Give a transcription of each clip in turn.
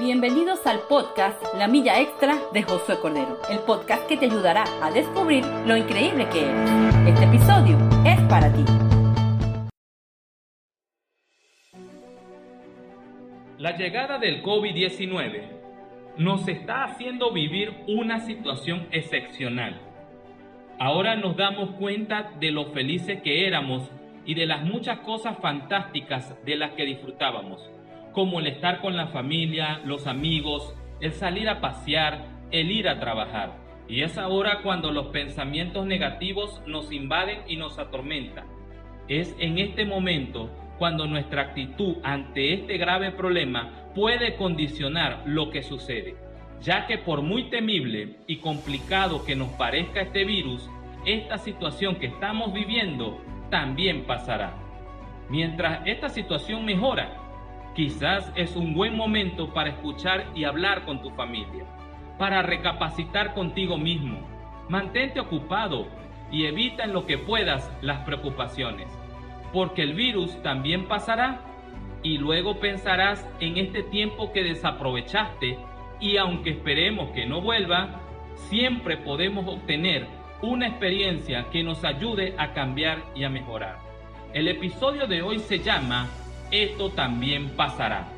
Bienvenidos al podcast La Milla Extra de Josué Cordero, el podcast que te ayudará a descubrir lo increíble que eres. Este episodio es para ti. La llegada del COVID-19 nos está haciendo vivir una situación excepcional. Ahora nos damos cuenta de lo felices que éramos y de las muchas cosas fantásticas de las que disfrutábamos como el estar con la familia, los amigos, el salir a pasear, el ir a trabajar. Y es ahora cuando los pensamientos negativos nos invaden y nos atormentan. Es en este momento cuando nuestra actitud ante este grave problema puede condicionar lo que sucede, ya que por muy temible y complicado que nos parezca este virus, esta situación que estamos viviendo también pasará. Mientras esta situación mejora, Quizás es un buen momento para escuchar y hablar con tu familia, para recapacitar contigo mismo. Mantente ocupado y evita en lo que puedas las preocupaciones, porque el virus también pasará y luego pensarás en este tiempo que desaprovechaste y aunque esperemos que no vuelva, siempre podemos obtener una experiencia que nos ayude a cambiar y a mejorar. El episodio de hoy se llama esto también pasará.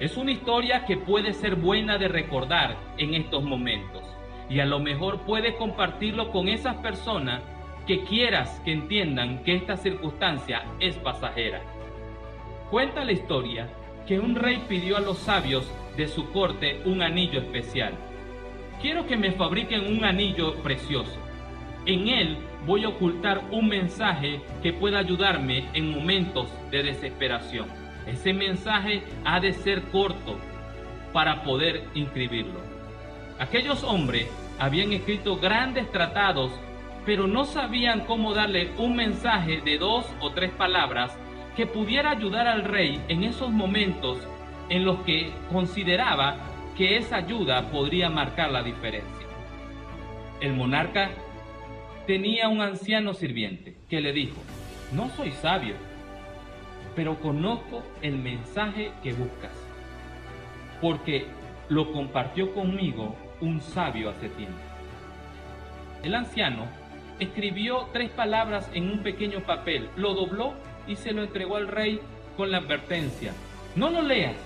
Es una historia que puede ser buena de recordar en estos momentos y a lo mejor puedes compartirlo con esas personas que quieras que entiendan que esta circunstancia es pasajera. Cuenta la historia que un rey pidió a los sabios de su corte un anillo especial. Quiero que me fabriquen un anillo precioso. En él voy a ocultar un mensaje que pueda ayudarme en momentos de desesperación. Ese mensaje ha de ser corto para poder inscribirlo. Aquellos hombres habían escrito grandes tratados, pero no sabían cómo darle un mensaje de dos o tres palabras que pudiera ayudar al rey en esos momentos en los que consideraba que esa ayuda podría marcar la diferencia. El monarca tenía un anciano sirviente que le dijo, no soy sabio, pero conozco el mensaje que buscas, porque lo compartió conmigo un sabio hace tiempo. El anciano escribió tres palabras en un pequeño papel, lo dobló y se lo entregó al rey con la advertencia, no lo leas,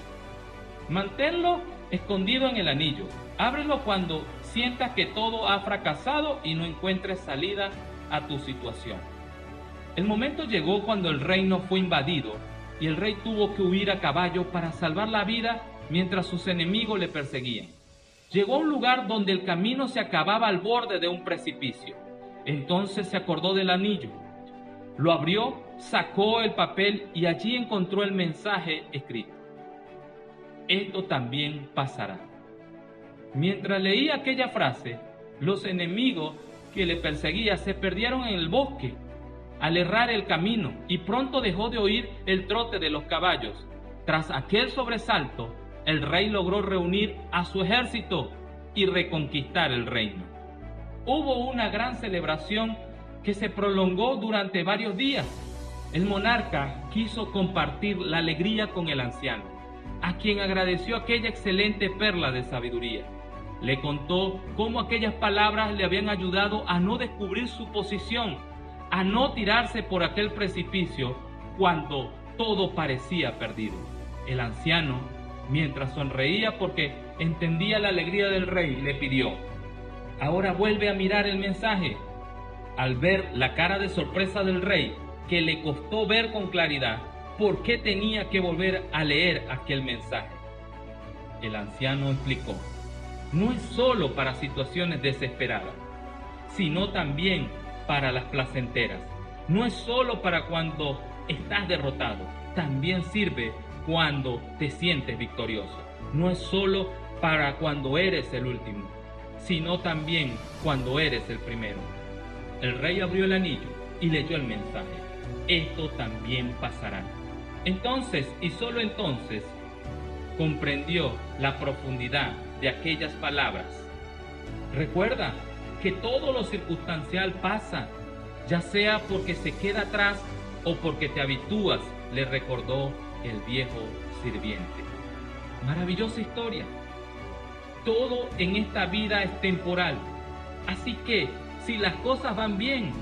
manténlo escondido en el anillo, ábrelo cuando sientas que todo ha fracasado y no encuentres salida a tu situación. El momento llegó cuando el reino fue invadido y el rey tuvo que huir a caballo para salvar la vida mientras sus enemigos le perseguían. Llegó a un lugar donde el camino se acababa al borde de un precipicio. Entonces se acordó del anillo. Lo abrió, sacó el papel y allí encontró el mensaje escrito. Esto también pasará. Mientras leía aquella frase, los enemigos que le perseguían se perdieron en el bosque al errar el camino y pronto dejó de oír el trote de los caballos. Tras aquel sobresalto, el rey logró reunir a su ejército y reconquistar el reino. Hubo una gran celebración que se prolongó durante varios días. El monarca quiso compartir la alegría con el anciano, a quien agradeció aquella excelente perla de sabiduría. Le contó cómo aquellas palabras le habían ayudado a no descubrir su posición, a no tirarse por aquel precipicio cuando todo parecía perdido. El anciano, mientras sonreía porque entendía la alegría del rey, le pidió, ahora vuelve a mirar el mensaje. Al ver la cara de sorpresa del rey, que le costó ver con claridad por qué tenía que volver a leer aquel mensaje. El anciano explicó, no es solo para situaciones desesperadas, sino también para las placenteras. No es solo para cuando estás derrotado, también sirve cuando te sientes victorioso. No es solo para cuando eres el último, sino también cuando eres el primero. El rey abrió el anillo y leyó el mensaje. Esto también pasará. Entonces, y solo entonces, comprendió la profundidad de aquellas palabras. Recuerda que todo lo circunstancial pasa, ya sea porque se queda atrás o porque te habitúas, le recordó el viejo sirviente. Maravillosa historia. Todo en esta vida es temporal. Así que si las cosas van bien,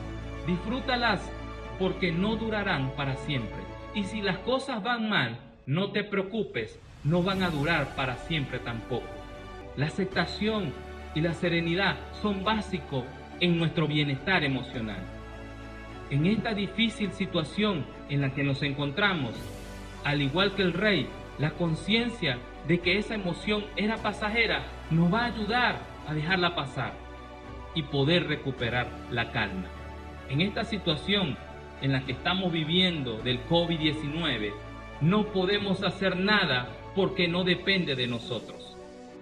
disfrútalas porque no durarán para siempre. Y si las cosas van mal, no te preocupes, no van a durar para siempre tampoco. La aceptación y la serenidad son básicos en nuestro bienestar emocional. En esta difícil situación en la que nos encontramos, al igual que el rey, la conciencia de que esa emoción era pasajera nos va a ayudar a dejarla pasar y poder recuperar la calma. En esta situación en la que estamos viviendo del COVID-19, no podemos hacer nada porque no depende de nosotros.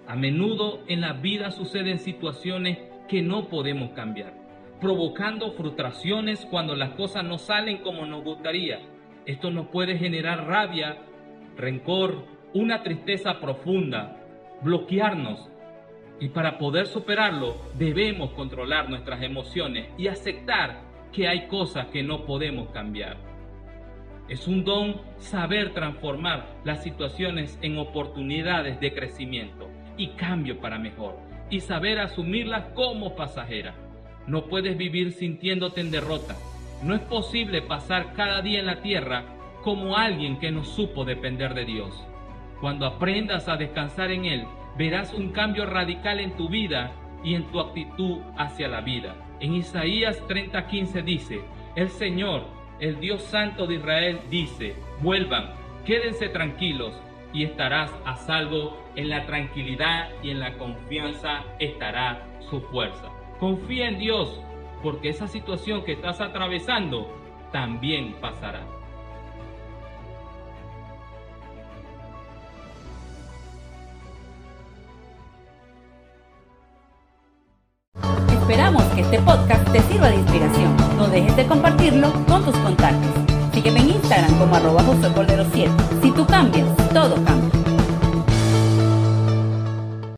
A menudo en la vida suceden situaciones que no podemos cambiar, provocando frustraciones cuando las cosas no salen como nos gustaría. Esto nos puede generar rabia, rencor, una tristeza profunda, bloquearnos. Y para poder superarlo debemos controlar nuestras emociones y aceptar que hay cosas que no podemos cambiar. Es un don saber transformar las situaciones en oportunidades de crecimiento y cambio para mejor y saber asumirlas como pasajeras. No puedes vivir sintiéndote en derrota. No es posible pasar cada día en la tierra como alguien que no supo depender de Dios. Cuando aprendas a descansar en Él, verás un cambio radical en tu vida y en tu actitud hacia la vida. En Isaías 30:15 dice, el Señor, el Dios Santo de Israel, dice, vuelvan, quédense tranquilos y estarás a salvo. En la tranquilidad y en la confianza estará su fuerza. Confía en Dios, porque esa situación que estás atravesando también pasará. Esperamos que este podcast te sirva de inspiración. No dejes de compartirlo con tus contactos. Sígueme en Instagram como arroba José Cordero 7. Si tú cambias, todo cambia.